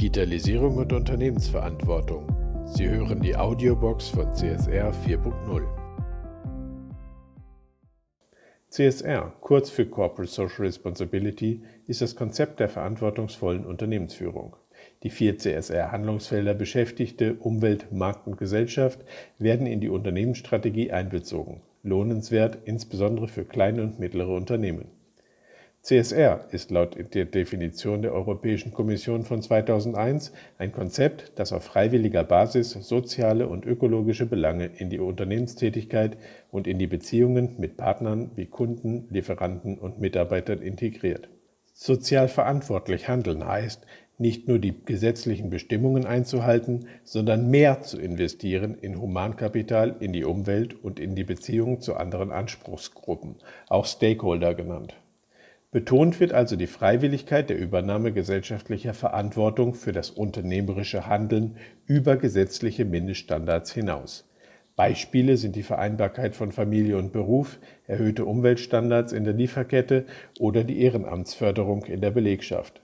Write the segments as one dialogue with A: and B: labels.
A: Digitalisierung und Unternehmensverantwortung. Sie hören die Audiobox von CSR 4.0. CSR, kurz für Corporate Social Responsibility, ist das Konzept der verantwortungsvollen Unternehmensführung. Die vier CSR-Handlungsfelder Beschäftigte, Umwelt, Markt und Gesellschaft werden in die Unternehmensstrategie einbezogen. Lohnenswert insbesondere für kleine und mittlere Unternehmen. CSR ist laut der Definition der Europäischen Kommission von 2001 ein Konzept, das auf freiwilliger Basis soziale und ökologische Belange in die Unternehmenstätigkeit und in die Beziehungen mit Partnern wie Kunden, Lieferanten und Mitarbeitern integriert. Sozial verantwortlich handeln heißt, nicht nur die gesetzlichen Bestimmungen einzuhalten, sondern mehr zu investieren in Humankapital, in die Umwelt und in die Beziehungen zu anderen Anspruchsgruppen, auch Stakeholder genannt. Betont wird also die Freiwilligkeit der Übernahme gesellschaftlicher Verantwortung für das unternehmerische Handeln über gesetzliche Mindeststandards hinaus. Beispiele sind die Vereinbarkeit von Familie und Beruf, erhöhte Umweltstandards in der Lieferkette oder die Ehrenamtsförderung in der Belegschaft.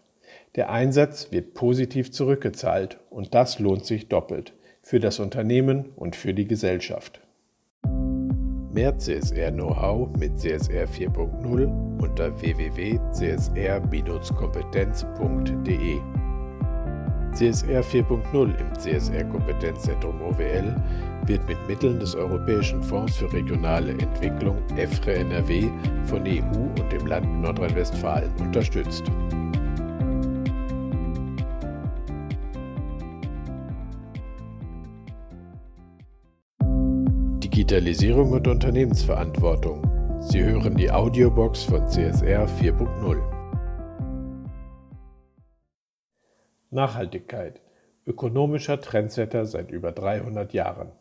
A: Der Einsatz wird positiv zurückgezahlt und das lohnt sich doppelt für das Unternehmen und für die Gesellschaft. Mehr CSR-Know-how mit CSR 4.0 unter www.csr-kompetenz.de. CSR 4.0 im CSR Kompetenzzentrum OWL wird mit Mitteln des Europäischen Fonds für regionale Entwicklung EFRE NRW von EU und dem Land Nordrhein-Westfalen unterstützt. Digitalisierung und Unternehmensverantwortung. Sie hören die Audiobox von CSR 4.0. Nachhaltigkeit. Ökonomischer Trendsetter seit über 300 Jahren.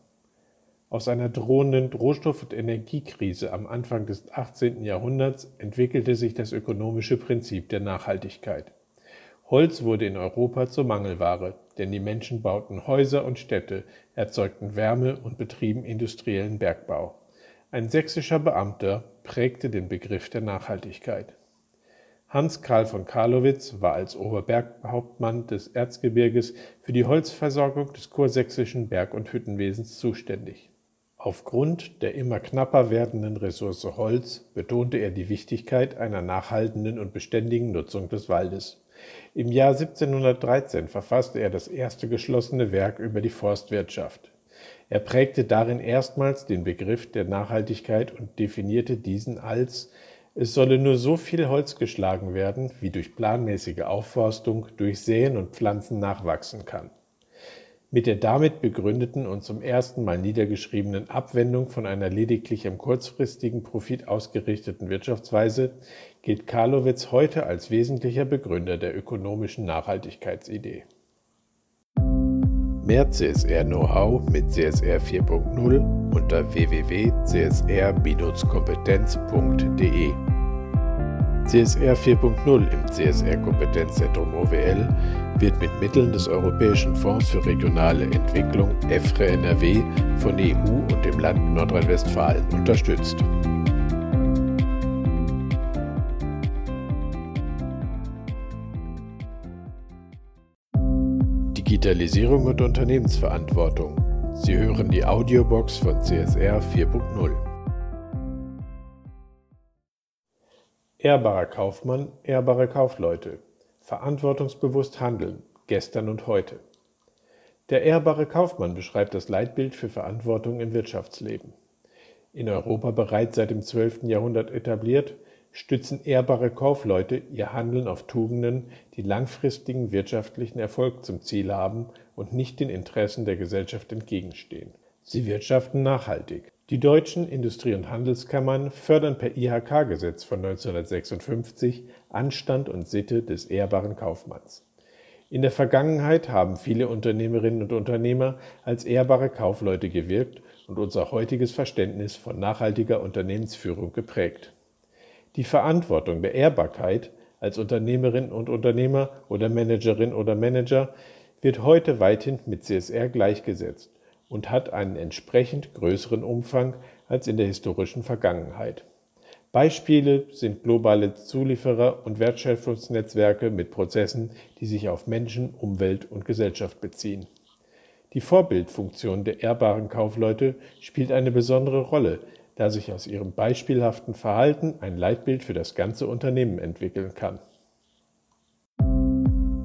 A: Aus einer drohenden Rohstoff- und Energiekrise am Anfang des 18. Jahrhunderts entwickelte sich das ökonomische Prinzip der Nachhaltigkeit. Holz wurde in Europa zur Mangelware, denn die Menschen bauten Häuser und Städte, erzeugten Wärme und betrieben industriellen Bergbau. Ein sächsischer Beamter prägte den Begriff der Nachhaltigkeit. Hans Karl von Karlowitz war als Oberberghauptmann des Erzgebirges für die Holzversorgung des kursächsischen Berg- und Hüttenwesens zuständig. Aufgrund der immer knapper werdenden Ressource Holz betonte er die Wichtigkeit einer nachhaltenden und beständigen Nutzung des Waldes. Im Jahr 1713 verfasste er das erste geschlossene Werk über die Forstwirtschaft. Er prägte darin erstmals den Begriff der Nachhaltigkeit und definierte diesen als es solle nur so viel Holz geschlagen werden, wie durch planmäßige Aufforstung, durch Säen und Pflanzen nachwachsen kann. Mit der damit begründeten und zum ersten Mal niedergeschriebenen Abwendung von einer lediglich im kurzfristigen Profit ausgerichteten Wirtschaftsweise gilt Karlowitz heute als wesentlicher Begründer der ökonomischen Nachhaltigkeitsidee. Mehr CSR-Know-how mit CSR 4.0 unter www.csr-kompetenz.de CSR 4.0 im CSR Kompetenzzentrum OWL wird mit Mitteln des Europäischen Fonds für regionale Entwicklung EFRE NRW von EU und dem Land Nordrhein-Westfalen unterstützt. Digitalisierung und Unternehmensverantwortung. Sie hören die Audiobox von CSR 4.0. Ehrbarer Kaufmann, ehrbare Kaufleute. Verantwortungsbewusst handeln, gestern und heute. Der ehrbare Kaufmann beschreibt das Leitbild für Verantwortung im Wirtschaftsleben. In Europa bereits seit dem 12. Jahrhundert etabliert, stützen ehrbare Kaufleute ihr Handeln auf Tugenden, die langfristigen wirtschaftlichen Erfolg zum Ziel haben und nicht den Interessen der Gesellschaft entgegenstehen. Sie wirtschaften nachhaltig. Die deutschen Industrie- und Handelskammern fördern per IHK-Gesetz von 1956 Anstand und Sitte des ehrbaren Kaufmanns. In der Vergangenheit haben viele Unternehmerinnen und Unternehmer als ehrbare Kaufleute gewirkt und unser heutiges Verständnis von nachhaltiger Unternehmensführung geprägt. Die Verantwortung der Ehrbarkeit als Unternehmerin und Unternehmer oder Managerin oder Manager wird heute weithin mit CSR gleichgesetzt und hat einen entsprechend größeren Umfang als in der historischen Vergangenheit. Beispiele sind globale Zulieferer und Wertschöpfungsnetzwerke mit Prozessen, die sich auf Menschen, Umwelt und Gesellschaft beziehen. Die Vorbildfunktion der ehrbaren Kaufleute spielt eine besondere Rolle, da sich aus ihrem beispielhaften Verhalten ein Leitbild für das ganze Unternehmen entwickeln kann.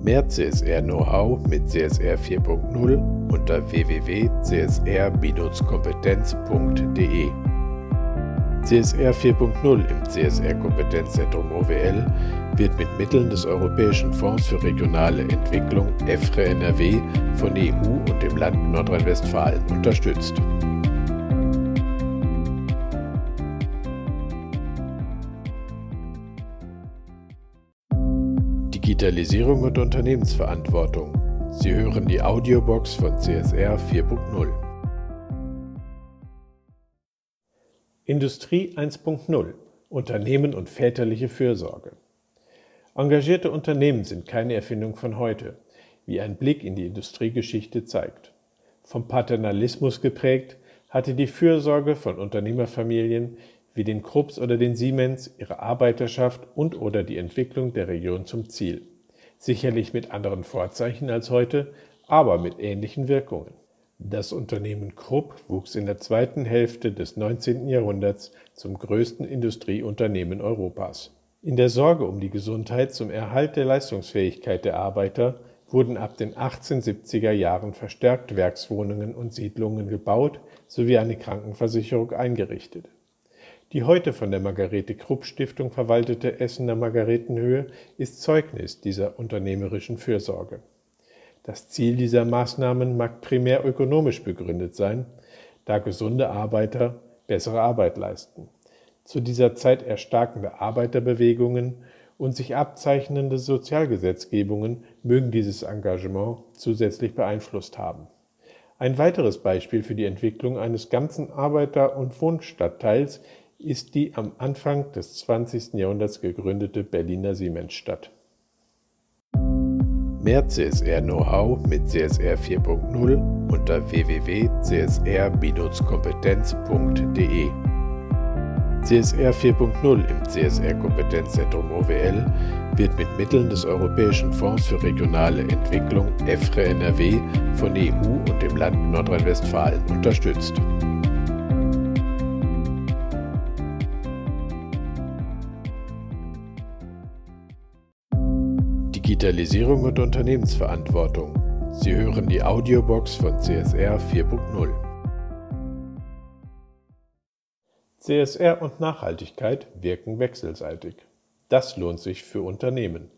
B: Mehr CSR-Know-how mit CSR 4.0 unter www.csr-kompetenz.de. CSR 4.0 im CSR Kompetenzzentrum OWL wird mit Mitteln des Europäischen Fonds für regionale Entwicklung EFRE NRW von EU und dem Land Nordrhein-Westfalen unterstützt. Digitalisierung und Unternehmensverantwortung. Sie hören die Audiobox von CSR 4.0.
A: Industrie 1.0 Unternehmen und väterliche Fürsorge. Engagierte Unternehmen sind keine Erfindung von heute, wie ein Blick in die Industriegeschichte zeigt. Vom Paternalismus geprägt, hatte die Fürsorge von Unternehmerfamilien wie den Krupps oder den Siemens ihre Arbeiterschaft und oder die Entwicklung der Region zum Ziel. Sicherlich mit anderen Vorzeichen als heute, aber mit ähnlichen Wirkungen. Das Unternehmen Krupp wuchs in der zweiten Hälfte des 19. Jahrhunderts zum größten Industrieunternehmen Europas. In der Sorge um die Gesundheit zum Erhalt der Leistungsfähigkeit der Arbeiter wurden ab den 1870er Jahren verstärkt Werkswohnungen und Siedlungen gebaut sowie eine Krankenversicherung eingerichtet. Die heute von der Margarete Krupp Stiftung verwaltete Essener Margaretenhöhe ist Zeugnis dieser unternehmerischen Fürsorge. Das Ziel dieser Maßnahmen mag primär ökonomisch begründet sein, da gesunde Arbeiter bessere Arbeit leisten. Zu dieser Zeit erstarkende Arbeiterbewegungen und sich abzeichnende Sozialgesetzgebungen mögen dieses Engagement zusätzlich beeinflusst haben. Ein weiteres Beispiel für die Entwicklung eines ganzen Arbeiter- und Wohnstadtteils ist die am Anfang des 20. Jahrhunderts gegründete Berliner Siemensstadt.
B: Mehr CSR-Know-how mit CSR 4.0 unter www.csr-kompetenz.de. CSR 4.0 im CSR Kompetenzzentrum OWL wird mit Mitteln des Europäischen Fonds für regionale Entwicklung EFRE NRW von EU und dem Land Nordrhein-Westfalen unterstützt. Digitalisierung und Unternehmensverantwortung. Sie hören die Audiobox von CSR 4.0.
A: CSR und Nachhaltigkeit wirken wechselseitig. Das lohnt sich für Unternehmen.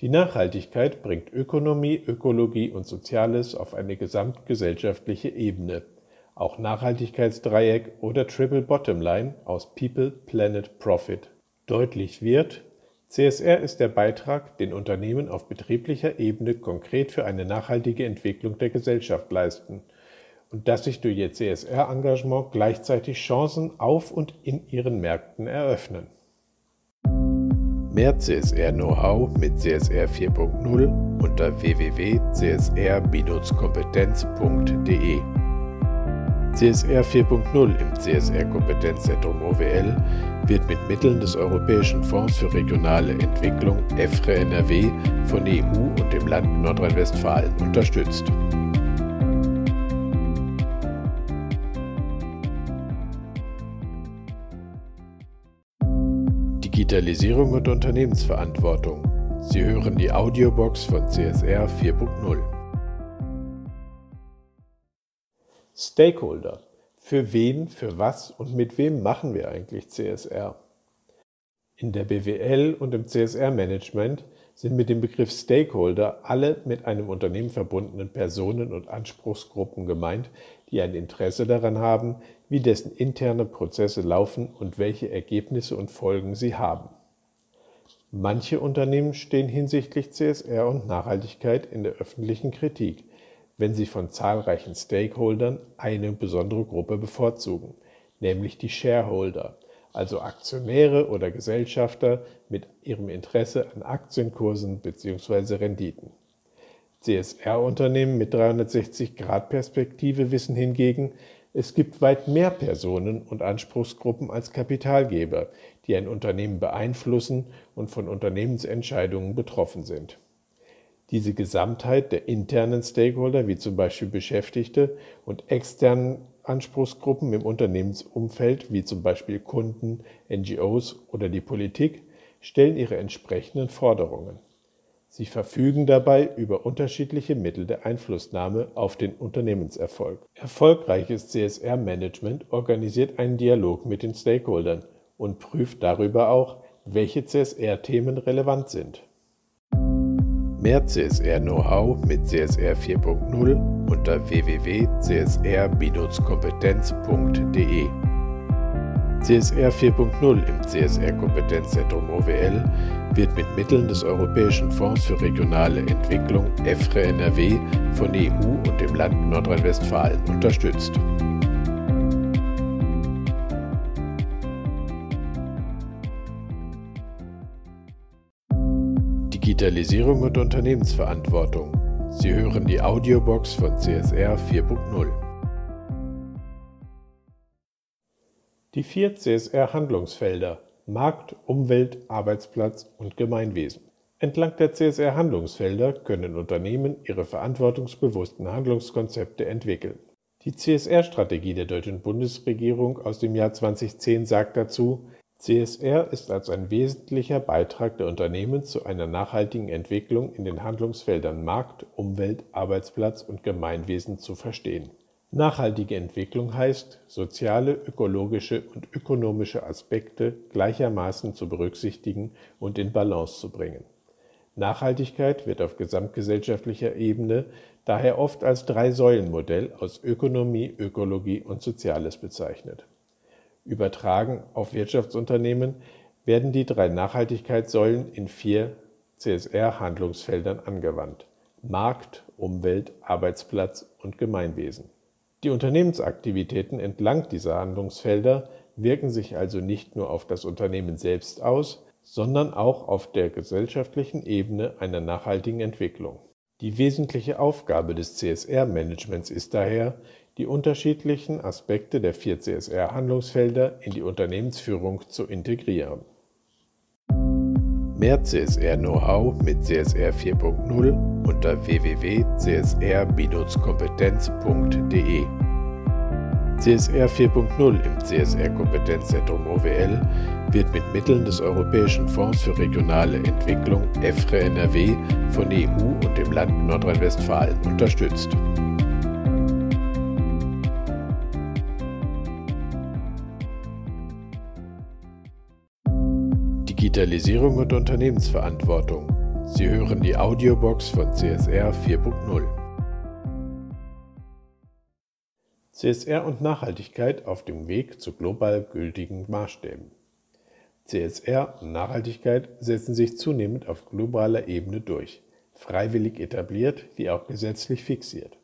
A: Die Nachhaltigkeit bringt Ökonomie, Ökologie und Soziales auf eine gesamtgesellschaftliche Ebene. Auch Nachhaltigkeitsdreieck oder Triple Bottom Line aus People, Planet, Profit. Deutlich wird, CSR ist der Beitrag, den Unternehmen auf betrieblicher Ebene konkret für eine nachhaltige Entwicklung der Gesellschaft leisten und dass sich durch ihr CSR-Engagement gleichzeitig Chancen auf und in ihren Märkten eröffnen.
B: Mehr CSR-Know-how mit CSR 4.0 unter www.csr-kompetenz.de CSR 4.0 im CSR Kompetenzzentrum OWL wird mit Mitteln des Europäischen Fonds für regionale Entwicklung EFRE NRW von EU und dem Land Nordrhein-Westfalen unterstützt. Digitalisierung und Unternehmensverantwortung. Sie hören die Audiobox von CSR 4.0.
A: Stakeholder. Für wen, für was und mit wem machen wir eigentlich CSR? In der BWL und im CSR-Management sind mit dem Begriff Stakeholder alle mit einem Unternehmen verbundenen Personen und Anspruchsgruppen gemeint, die ein Interesse daran haben, wie dessen interne Prozesse laufen und welche Ergebnisse und Folgen sie haben. Manche Unternehmen stehen hinsichtlich CSR und Nachhaltigkeit in der öffentlichen Kritik, wenn sie von zahlreichen Stakeholdern eine besondere Gruppe bevorzugen, nämlich die Shareholder, also Aktionäre oder Gesellschafter mit ihrem Interesse an Aktienkursen bzw. Renditen. CSR-Unternehmen mit 360-Grad-Perspektive wissen hingegen, Es gibt weit mehr Personen und Anspruchsgruppen als Kapitalgeber, die ein Unternehmen beeinflussen und von Unternehmensentscheidungen betroffen sind. Diese Gesamtheit der internen Stakeholder, wie zum Beispiel Beschäftigte, und externen Anspruchsgruppen im Unternehmensumfeld, wie zum Beispiel Kunden, NGOs oder die Politik, stellen ihre entsprechenden Forderungen. Sie verfügen dabei über unterschiedliche Mittel der Einflussnahme auf den Unternehmenserfolg. Erfolgreiches CSR-Management organisiert einen Dialog mit den Stakeholdern und prüft darüber auch, welche CSR-Themen relevant sind.
B: Mehr CSR-Know-how mit CSR 4.0 unter www.csr-kompetenz.de. CSR 4.0 im CSR Kompetenzzentrum OWL wird mit Mitteln des Europäischen Fonds für regionale Entwicklung EFRE NRW von EU und dem Land Nordrhein-Westfalen unterstützt. Digitalisierung und Unternehmensverantwortung. Sie hören die Audiobox von CSR 4.0.
A: Die vier CSR-Handlungsfelder Markt, Umwelt, Arbeitsplatz und Gemeinwesen. Entlang der CSR-Handlungsfelder können Unternehmen ihre verantwortungsbewussten Handlungskonzepte entwickeln. Die CSR-Strategie der deutschen Bundesregierung aus dem Jahr 2010 sagt dazu, CSR ist als ein wesentlicher Beitrag der Unternehmen zu einer nachhaltigen Entwicklung in den Handlungsfeldern Markt, Umwelt, Arbeitsplatz und Gemeinwesen zu verstehen. Nachhaltige Entwicklung heißt, soziale, ökologische und ökonomische Aspekte gleichermaßen zu berücksichtigen und in Balance zu bringen. Nachhaltigkeit wird auf gesamtgesellschaftlicher Ebene daher oft als Drei-Säulen-Modell aus Ökonomie, Ökologie und Soziales bezeichnet Übertragen auf Wirtschaftsunternehmen werden die drei Nachhaltigkeitssäulen in vier CSR-Handlungsfeldern angewandt: Markt, Umwelt, Arbeitsplatz und Gemeinwesen. Die Unternehmensaktivitäten entlang dieser Handlungsfelder wirken sich also nicht nur auf das Unternehmen selbst aus, sondern auch auf der gesellschaftlichen Ebene einer nachhaltigen Entwicklung. Die wesentliche Aufgabe des CSR-Managements ist daher, die unterschiedlichen Aspekte der vier CSR-Handlungsfelder in die Unternehmensführung zu integrieren.
B: Mehr CSR-Know-how mit CSR 4.0 unter www.csr-kompetenz.de. CSR 4.0 im CSR Kompetenzzentrum OWL wird mit Mitteln des Europäischen Fonds für regionale Entwicklung EFRE NRW von EU und dem Land Nordrhein-Westfalen unterstützt. Digitalisierung und Unternehmensverantwortung. Sie hören die Audiobox von CSR 4.0.
A: CSR und Nachhaltigkeit auf dem Weg zu global gültigen Maßstäben. CSR und Nachhaltigkeit setzen sich zunehmend auf globaler Ebene durch, freiwillig etabliert wie auch gesetzlich fixiert.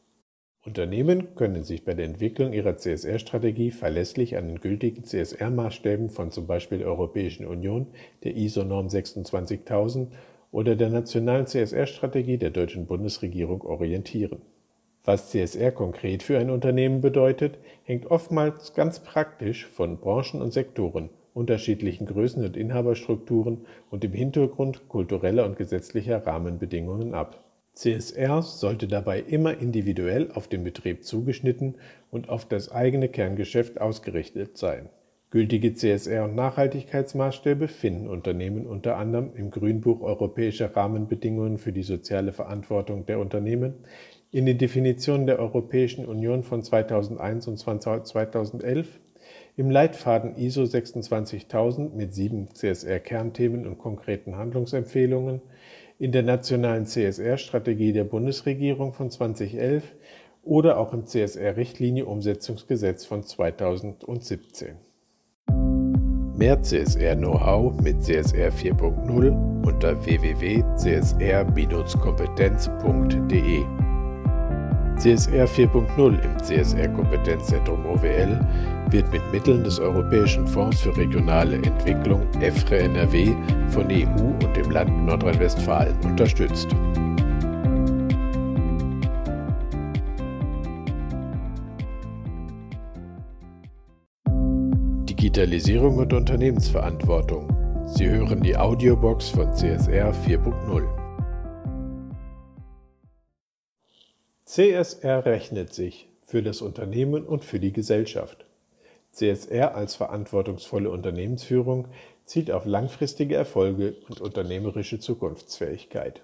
A: Unternehmen können sich bei der Entwicklung ihrer CSR-Strategie verlässlich an den gültigen CSR-Maßstäben von zum Beispiel der Europäischen Union, der ISO-Norm 26000 oder der nationalen CSR-Strategie der deutschen Bundesregierung orientieren. Was CSR konkret für ein Unternehmen bedeutet, hängt oftmals ganz praktisch von Branchen und Sektoren, unterschiedlichen Größen und Inhaberstrukturen und im Hintergrund kultureller und gesetzlicher Rahmenbedingungen ab. CSR sollte dabei immer individuell auf den Betrieb zugeschnitten und auf das eigene Kerngeschäft ausgerichtet sein. Gültige CSR- und Nachhaltigkeitsmaßstäbe finden Unternehmen unter anderem im Grünbuch Europäischer Rahmenbedingungen für die soziale Verantwortung der Unternehmen, in den Definitionen der Europäischen Union von 2001 und 2011, im Leitfaden ISO 26000 mit sieben CSR-Kernthemen und konkreten Handlungsempfehlungen, in der nationalen CSR-Strategie der Bundesregierung von 2011 oder auch im CSR-Richtlinie-Umsetzungsgesetz von 2017.
B: Mehr CSR-Know-how mit CSR 4.0 unter www.csr-kompetenz.de. CSR 4.0 im CSR Kompetenzzentrum OWL wird mit Mitteln des Europäischen Fonds für regionale Entwicklung EFRE NRW von EU und dem Land Nordrhein-Westfalen unterstützt. Digitalisierung und Unternehmensverantwortung. Sie hören die Audiobox von CSR 4.0.
A: CSR rechnet sich für das Unternehmen und für die Gesellschaft. CSR als verantwortungsvolle Unternehmensführung zielt auf langfristige Erfolge und unternehmerische Zukunftsfähigkeit.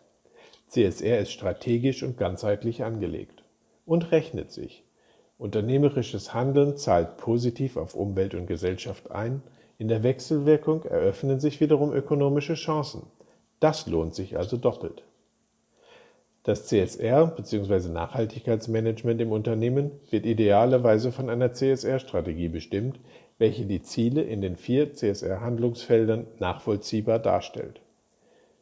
A: CSR ist strategisch und ganzheitlich angelegt und rechnet sich. Unternehmerisches Handeln zahlt positiv auf Umwelt und Gesellschaft ein, in der Wechselwirkung eröffnen sich wiederum ökonomische Chancen. Das lohnt sich also doppelt. Das CSR bzw. Nachhaltigkeitsmanagement im Unternehmen wird idealerweise von einer CSR-Strategie bestimmt, welche die Ziele in den vier CSR-Handlungsfeldern nachvollziehbar darstellt.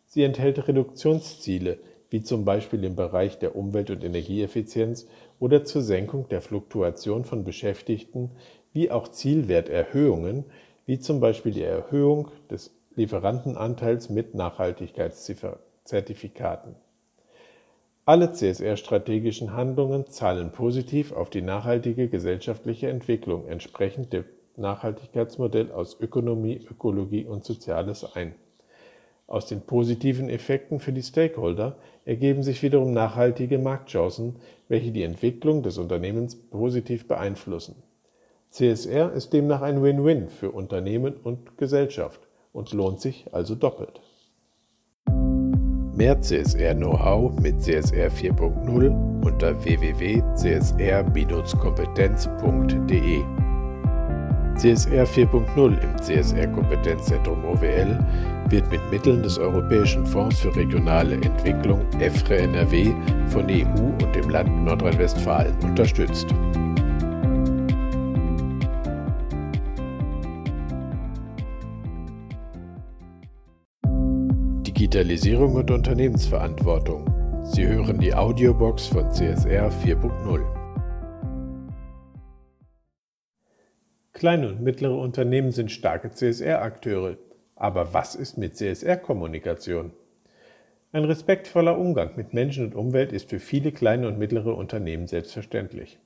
A: Sie enthält Reduktionsziele, wie zum Beispiel im Bereich der Umwelt- und Energieeffizienz oder zur Senkung der Fluktuation von Beschäftigten, wie auch Zielwerterhöhungen, wie zum Beispiel die Erhöhung des Lieferantenanteils mit Nachhaltigkeitszertifikaten. Alle CSR-strategischen Handlungen zahlen positiv auf die nachhaltige gesellschaftliche Entwicklung entsprechend dem Nachhaltigkeitsmodell aus Ökonomie, Ökologie und Soziales ein. Aus den positiven Effekten für die Stakeholder ergeben sich wiederum nachhaltige Marktchancen, welche die Entwicklung des Unternehmens positiv beeinflussen. CSR ist demnach ein Win-Win für Unternehmen und Gesellschaft und lohnt sich also doppelt.
B: Mehr CSR-Know-how mit CSR 4.0 unter www.csr-kompetenz.de. CSR 4.0 im CSR Kompetenzzentrum OWL wird mit Mitteln des Europäischen Fonds für regionale Entwicklung EFRE NRW von EU und dem Land Nordrhein-Westfalen unterstützt. Digitalisierung und Unternehmensverantwortung. Sie hören die Audiobox von CSR 4.0.
A: Kleine und mittlere Unternehmen sind starke CSR-Akteure. Aber was ist mit CSR-Kommunikation? Ein respektvoller Umgang mit Menschen und Umwelt ist für viele kleine und mittlere Unternehmen selbstverständlich.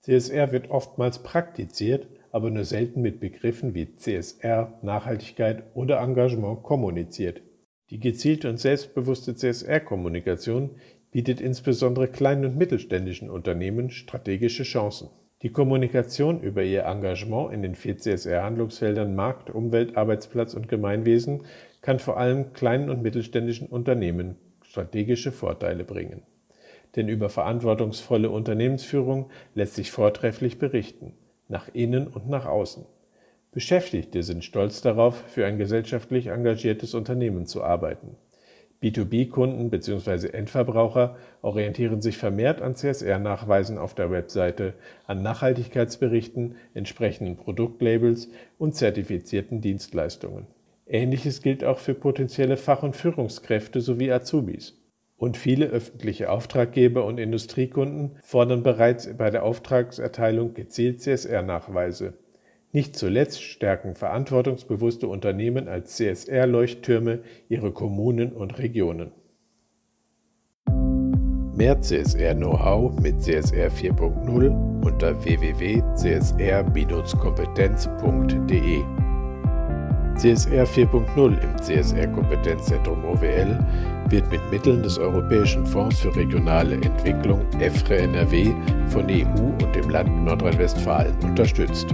A: CSR wird oftmals praktiziert, aber nur selten mit Begriffen wie CSR, Nachhaltigkeit oder Engagement kommuniziert. Die gezielte und selbstbewusste CSR-Kommunikation bietet insbesondere kleinen und mittelständischen Unternehmen strategische Chancen. Die Kommunikation über ihr Engagement in den vier CSR-Handlungsfeldern Markt, Umwelt, Arbeitsplatz und Gemeinwesen kann vor allem kleinen und mittelständischen Unternehmen strategische Vorteile bringen. Denn über verantwortungsvolle Unternehmensführung lässt sich vortrefflich berichten, nach innen und nach außen. Beschäftigte sind stolz darauf, für ein gesellschaftlich engagiertes Unternehmen zu arbeiten. B2B-Kunden bzw. Endverbraucher orientieren sich vermehrt an CSR-Nachweisen auf der Webseite, an Nachhaltigkeitsberichten, entsprechenden Produktlabels und zertifizierten Dienstleistungen. Ähnliches gilt auch für potenzielle Fach- und Führungskräfte sowie Azubis. Und viele öffentliche Auftraggeber und Industriekunden fordern bereits bei der Auftragserteilung gezielt CSR-Nachweise. Nicht zuletzt stärken verantwortungsbewusste Unternehmen als CSR-Leuchttürme ihre Kommunen und Regionen.
B: Mehr CSR-Know-how mit CSR 4.0 unter www.csr-kompetenz.de. CSR 4.0 im CSR Kompetenzzentrum OWL wird mit Mitteln des Europäischen Fonds für regionale Entwicklung EFRE NRW von EU und dem Land Nordrhein-Westfalen unterstützt.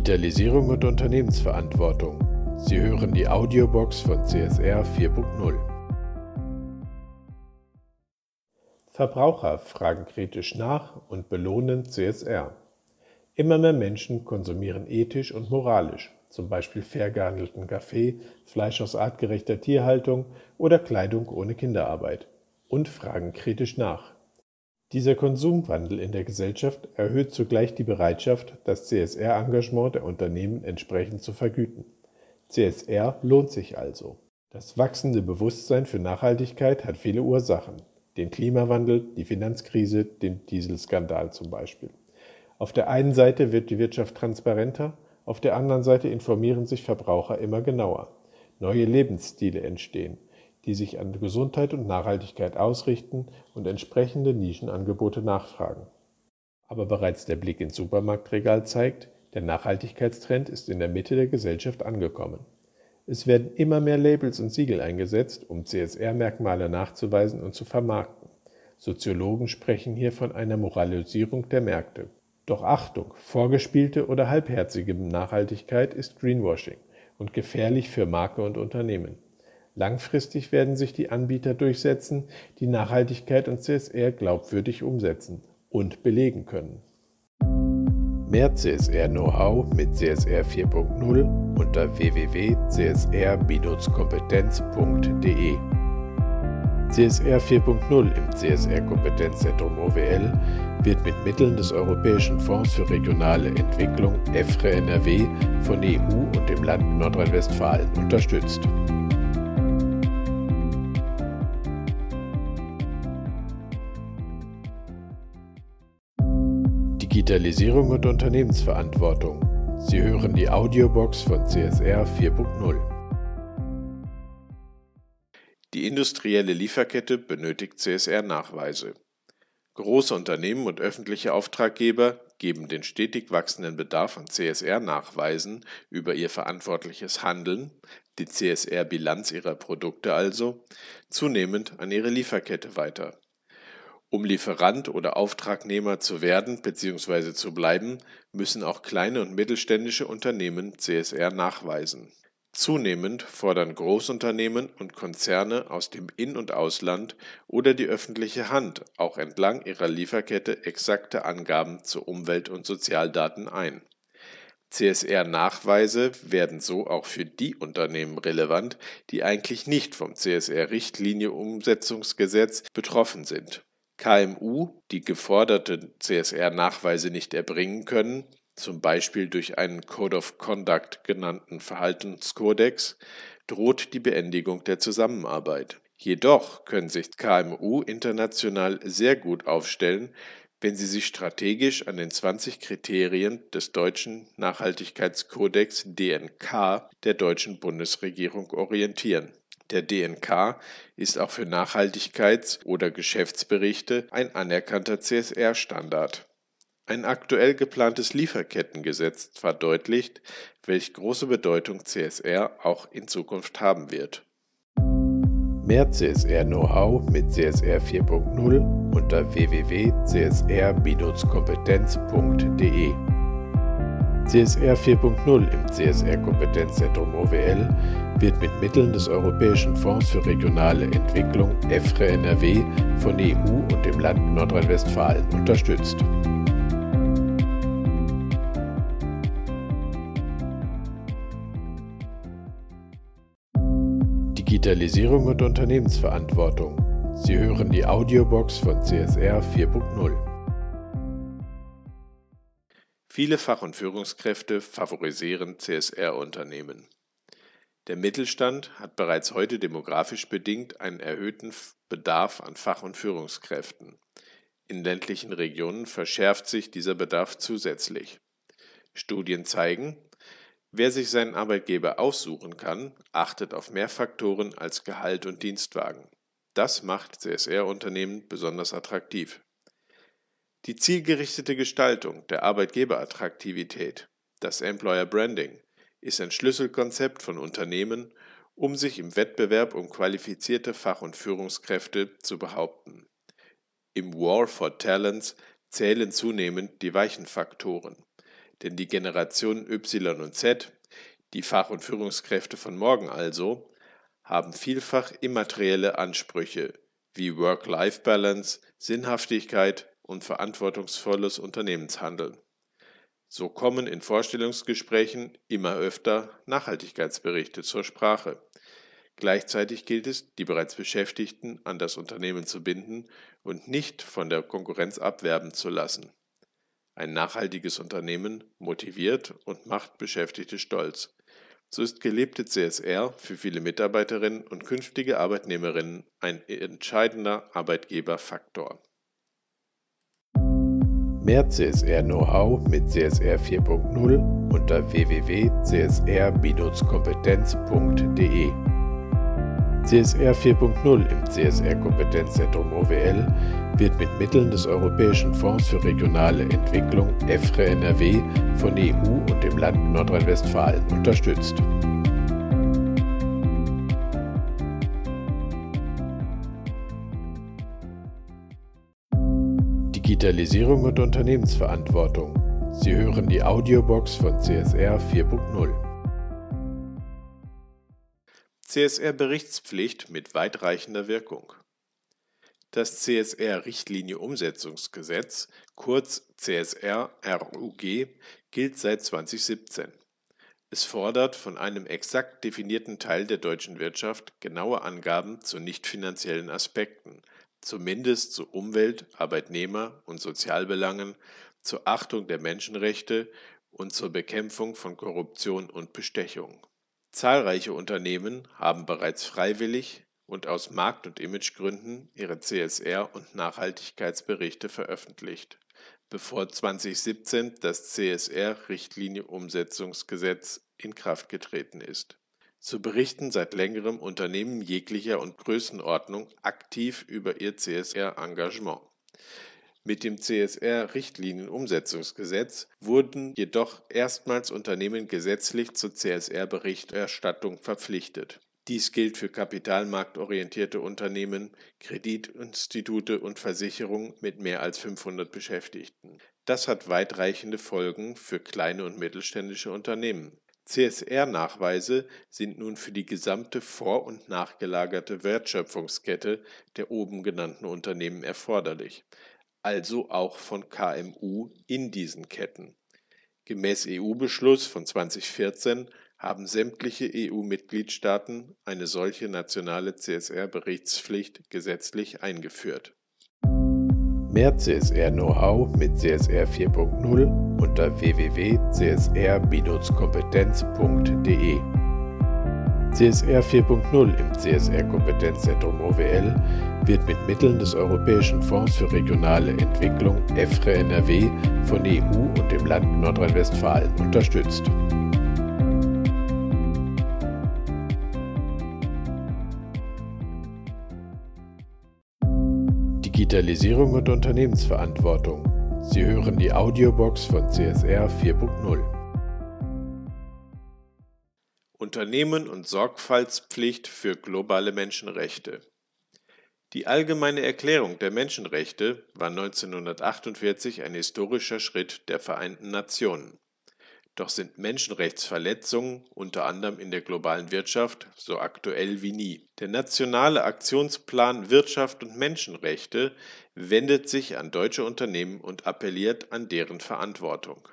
B: Digitalisierung und Unternehmensverantwortung. Sie hören die Audiobox von CSR 4.0.
A: Verbraucher fragen kritisch nach und belohnen CSR. Immer mehr Menschen konsumieren ethisch und moralisch, zum Beispiel fair gehandelten Kaffee, Fleisch aus artgerechter Tierhaltung oder Kleidung ohne Kinderarbeit und fragen kritisch nach. Dieser Konsumwandel in der Gesellschaft erhöht zugleich die Bereitschaft, das CSR-Engagement der Unternehmen entsprechend zu vergüten. CSR lohnt sich also. Das wachsende Bewusstsein für Nachhaltigkeit hat viele Ursachen. Den Klimawandel, die Finanzkrise, den Dieselskandal zum Beispiel. Auf der einen Seite wird die Wirtschaft transparenter, auf der anderen Seite informieren sich Verbraucher immer genauer. Neue Lebensstile entstehen. Die sich an Gesundheit und Nachhaltigkeit ausrichten und entsprechende Nischenangebote nachfragen. Aber bereits der Blick ins Supermarktregal zeigt, der Nachhaltigkeitstrend ist in der Mitte der Gesellschaft angekommen. Es werden immer mehr Labels und Siegel eingesetzt, um CSR-Merkmale nachzuweisen und zu vermarkten. Soziologen sprechen hier von einer Moralisierung der Märkte. Doch Achtung, vorgespielte oder halbherzige Nachhaltigkeit ist Greenwashing und gefährlich für Marke und Unternehmen. Langfristig werden sich die Anbieter durchsetzen, die Nachhaltigkeit und CSR glaubwürdig umsetzen und belegen können.
B: Mehr CSR-Know-how mit CSR 4.0 unter www.csr-kompetenz.de. CSR 4.0 im CSR Kompetenzzentrum OWL wird mit Mitteln des Europäischen Fonds für regionale Entwicklung EFRE NRW von EU und dem Land Nordrhein-Westfalen unterstützt. Digitalisierung und Unternehmensverantwortung. Sie hören die Audiobox von CSR 4.0.
C: Die industrielle Lieferkette benötigt CSR-Nachweise. Große Unternehmen und öffentliche Auftraggeber geben den stetig wachsenden Bedarf an CSR-Nachweisen über ihr verantwortliches Handeln, die CSR-Bilanz ihrer Produkte also, zunehmend an ihre Lieferkette weiter. Um Lieferant oder Auftragnehmer zu werden bzw. zu bleiben, müssen auch kleine und mittelständische Unternehmen CSR nachweisen. Zunehmend fordern Großunternehmen und Konzerne aus dem In- und Ausland oder die öffentliche Hand auch entlang ihrer Lieferkette exakte Angaben zu Umwelt- und Sozialdaten ein. CSR-Nachweise werden so auch für die Unternehmen relevant, die eigentlich nicht vom CSR-Richtlinie-Umsetzungsgesetz betroffen sind KMU, die geforderte CSR-Nachweise nicht erbringen können, zum Beispiel durch einen Code of Conduct genannten Verhaltenskodex, droht die Beendigung der Zusammenarbeit. Jedoch können sich KMU international sehr gut aufstellen, wenn sie sich strategisch an den 20 Kriterien des deutschen Nachhaltigkeitskodex DNK der deutschen Bundesregierung orientieren. Der DNK ist auch für Nachhaltigkeits- oder Geschäftsberichte ein anerkannter CSR-Standard. Ein aktuell geplantes Lieferkettengesetz verdeutlicht, welch große Bedeutung CSR auch in Zukunft haben wird.
B: Mehr CSR-Know-how mit CSR 4.0 unter www.csr-kompetenz.de. CSR 4.0 im CSR Kompetenzzentrum OWL wird mit Mitteln des Europäischen Fonds für regionale Entwicklung EFRE NRW von EU und dem Land Nordrhein-Westfalen unterstützt. Digitalisierung und Unternehmensverantwortung. Sie hören die Audiobox von CSR 4.0.
C: Viele Fach- und Führungskräfte favorisieren CSR-Unternehmen. Der Mittelstand hat bereits heute demografisch bedingt einen erhöhten Bedarf an Fach- und Führungskräften. In ländlichen Regionen verschärft sich dieser Bedarf zusätzlich. Studien zeigen, wer sich seinen Arbeitgeber aussuchen kann, achtet auf mehr Faktoren als Gehalt und Dienstwagen. Das macht CSR-Unternehmen besonders attraktiv. Die zielgerichtete Gestaltung der Arbeitgeberattraktivität, das Employer Branding, ist ein Schlüsselkonzept von Unternehmen, um sich im Wettbewerb um qualifizierte Fach- und Führungskräfte zu behaupten. Im War for Talents zählen zunehmend die weichen Faktoren, denn die Generationen Y und Z, die Fach- und Führungskräfte von morgen also, haben vielfach immaterielle Ansprüche wie Work-Life-Balance, Sinnhaftigkeit, und verantwortungsvolles Unternehmenshandeln. So kommen in Vorstellungsgesprächen immer öfter Nachhaltigkeitsberichte zur Sprache. Gleichzeitig gilt es, die bereits Beschäftigten an das Unternehmen zu binden und nicht von der Konkurrenz abwerben zu lassen. Ein nachhaltiges Unternehmen motiviert und macht Beschäftigte stolz. So ist gelebte CSR für viele Mitarbeiterinnen und künftige Arbeitnehmerinnen ein entscheidender Arbeitgeberfaktor.
B: Mehr CSR-Know-how mit CSR 4.0 unter www.csr-kompetenz.de. CSR 4.0 im CSR-Kompetenzzentrum OWL wird mit Mitteln des Europäischen Fonds für regionale Entwicklung EFRE NRW von EU und dem Land Nordrhein-Westfalen unterstützt. Digitalisierung und Unternehmensverantwortung. Sie hören die Audiobox von CSR 4.0.
C: CSR-Berichtspflicht mit weitreichender Wirkung. Das CSR-Richtlinie-Umsetzungsgesetz, kurz CSR-RUG, gilt seit 2017. Es fordert von einem exakt definierten Teil der deutschen Wirtschaft genaue Angaben zu nicht finanziellen Aspekten, zumindest zu Umwelt-, Arbeitnehmer- und Sozialbelangen, zur Achtung der Menschenrechte und zur Bekämpfung von Korruption und Bestechung. Zahlreiche Unternehmen haben bereits freiwillig und aus Markt- und Imagegründen ihre CSR- und Nachhaltigkeitsberichte veröffentlicht, bevor 2017 das CSR-Richtlinie-Umsetzungsgesetz in Kraft getreten ist. So berichten seit längerem Unternehmen jeglicher und Größenordnung aktiv über ihr CSR-Engagement. Mit dem CSR-Richtlinienumsetzungsgesetz wurden jedoch erstmals Unternehmen gesetzlich zur CSR-Berichterstattung verpflichtet. Dies gilt für kapitalmarktorientierte Unternehmen, Kreditinstitute und Versicherungen mit mehr als 500 Beschäftigten. Das hat weitreichende Folgen für kleine und mittelständische Unternehmen. CSR-Nachweise sind nun für die gesamte vor- und nachgelagerte Wertschöpfungskette der oben genannten Unternehmen erforderlich also auch von KMU in diesen Ketten. Gemäß EU-Beschluss von 2014 haben sämtliche EU-Mitgliedstaaten eine solche nationale CSR-Berichtspflicht gesetzlich eingeführt.
B: Mehr CSR-Know-how mit CSR 4.0 unter www.csr-kompetenz.de CSR 4.0 im CSR-Kompetenzzentrum OWL wird mit Mitteln des Europäischen Fonds für regionale Entwicklung EFRE NRW von EU und dem Land Nordrhein-Westfalen unterstützt. Digitalisierung und Unternehmensverantwortung. Sie hören die Audiobox von CSR 4.0.
C: Unternehmen und Sorgfaltspflicht für globale Menschenrechte. Die Allgemeine Erklärung der Menschenrechte war 1948 ein historischer Schritt der Vereinten Nationen. Doch sind Menschenrechtsverletzungen, unter anderem in der globalen Wirtschaft, so aktuell wie nie. Der Nationale Aktionsplan Wirtschaft und Menschenrechte wendet sich an deutsche Unternehmen und appelliert an deren Verantwortung.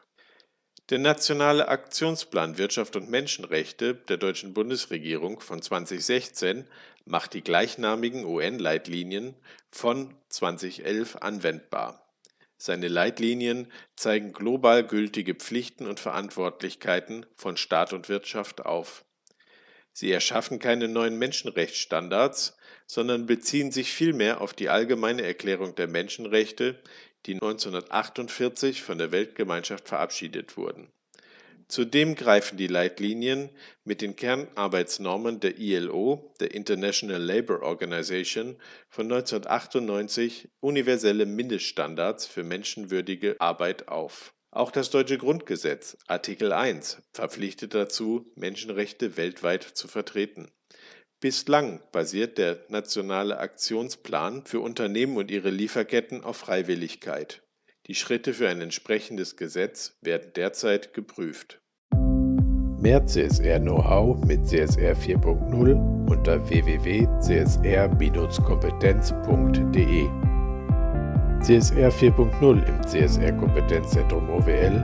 C: Der Nationale Aktionsplan Wirtschaft und Menschenrechte der deutschen Bundesregierung von 2016 macht die gleichnamigen UN-Leitlinien von 2011 anwendbar. Seine Leitlinien zeigen global gültige Pflichten und Verantwortlichkeiten von Staat und Wirtschaft auf. Sie erschaffen keine neuen Menschenrechtsstandards, sondern beziehen sich vielmehr auf die Allgemeine Erklärung der Menschenrechte, die 1948 von der Weltgemeinschaft verabschiedet wurden. Zudem greifen die Leitlinien mit den Kernarbeitsnormen der ILO, der International Labour Organization, von 1998 universelle Mindeststandards für menschenwürdige Arbeit auf. Auch das deutsche Grundgesetz, Artikel 1, verpflichtet dazu, Menschenrechte weltweit zu vertreten. Bislang basiert der Nationale Aktionsplan für Unternehmen und ihre Lieferketten auf Freiwilligkeit. Die Schritte für ein entsprechendes Gesetz werden derzeit geprüft.
B: Mehr CSR-Know-how mit CSR 4.0 unter www.csr-kompetenz.de CSR 4.0 im CSR-Kompetenzzentrum OWL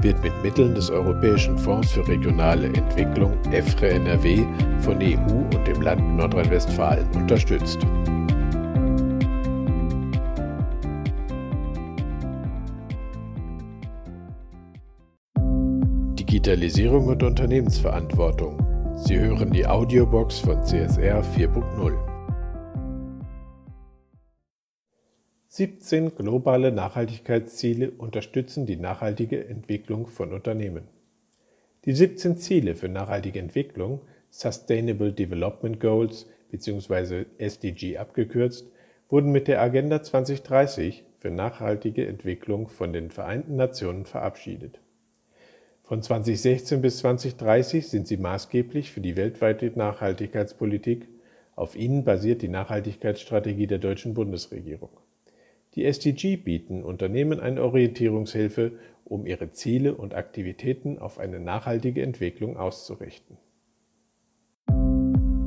B: wird mit Mitteln des Europäischen Fonds für regionale Entwicklung EFRE NRW von EU und dem Land Nordrhein-Westfalen unterstützt. Digitalisierung und Unternehmensverantwortung. Sie hören die Audiobox von CSR 4.0.
A: 17 globale Nachhaltigkeitsziele unterstützen die nachhaltige Entwicklung von Unternehmen. Die 17 Ziele für nachhaltige Entwicklung, Sustainable Development Goals, bzw. SDG abgekürzt, wurden mit der Agenda 2030 für nachhaltige Entwicklung von den Vereinten Nationen verabschiedet. Von 2016 bis 2030 sind sie maßgeblich für die weltweite Nachhaltigkeitspolitik. Auf ihnen basiert die Nachhaltigkeitsstrategie der deutschen Bundesregierung. Die SDG bieten Unternehmen eine Orientierungshilfe, um ihre Ziele und Aktivitäten auf eine nachhaltige Entwicklung auszurichten.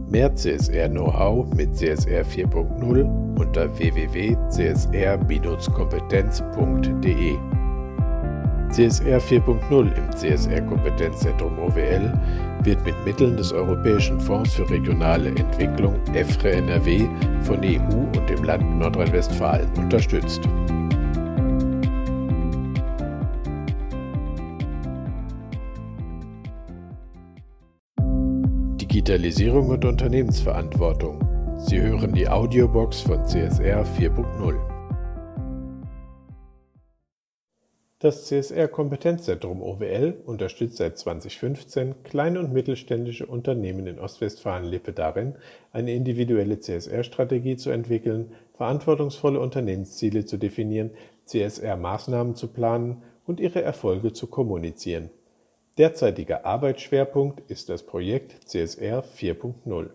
B: Mehr CSR-Know-how mit CSR 4.0 unter www.csr-kompetenz.de. CSR 4.0 im CSR Kompetenzzentrum OWL wird mit Mitteln des Europäischen Fonds für regionale Entwicklung EFRE NRW von EU und dem Land Nordrhein-Westfalen unterstützt. Digitalisierung und Unternehmensverantwortung. Sie hören die Audiobox von CSR 4.0.
A: Das CSR Kompetenzzentrum OWL unterstützt seit 2015 kleine und mittelständische Unternehmen in Ostwestfalen-Lippe darin, eine individuelle CSR-Strategie zu entwickeln, verantwortungsvolle Unternehmensziele zu definieren, CSR-Maßnahmen zu planen und ihre Erfolge zu kommunizieren. Derzeitiger Arbeitsschwerpunkt ist das Projekt CSR 4.0.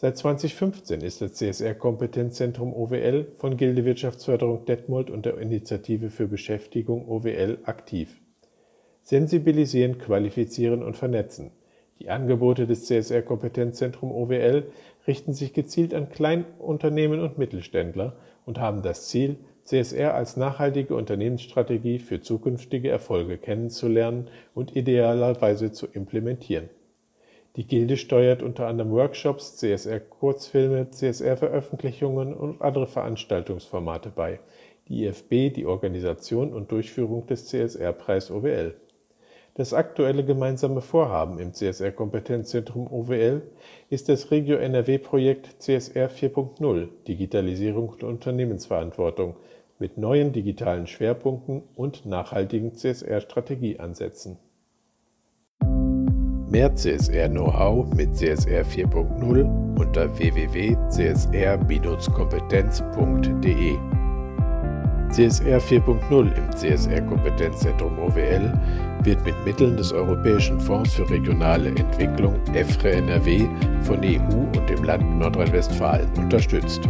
A: Seit 2015 ist das CSR-Kompetenzzentrum OWL von Gilde Wirtschaftsförderung Detmold und der Initiative für Beschäftigung OWL aktiv. Sensibilisieren, qualifizieren und vernetzen. Die Angebote des CSR-Kompetenzzentrum OWL richten sich gezielt an Kleinunternehmen und Mittelständler und haben das Ziel, CSR als nachhaltige Unternehmensstrategie für zukünftige Erfolge kennenzulernen und idealerweise zu implementieren. Die Gilde steuert unter anderem Workshops, CSR-Kurzfilme, CSR-Veröffentlichungen und andere Veranstaltungsformate bei. Die IFB die Organisation und Durchführung des CSR-Preis OWL. Das aktuelle gemeinsame Vorhaben im CSR-Kompetenzzentrum OWL ist das Regio NRW-Projekt CSR 4.0 Digitalisierung und Unternehmensverantwortung, mit neuen digitalen Schwerpunkten und nachhaltigen CSR-Strategieansätzen.
B: Mehr CSR-Know-how mit CSR 4.0 unter www.csr-kompetenz.de. CSR 4.0 im CSR Kompetenzzentrum OWL wird mit Mitteln des Europäischen Fonds für regionale Entwicklung EFRE NRW von EU und dem Land Nordrhein-Westfalen unterstützt.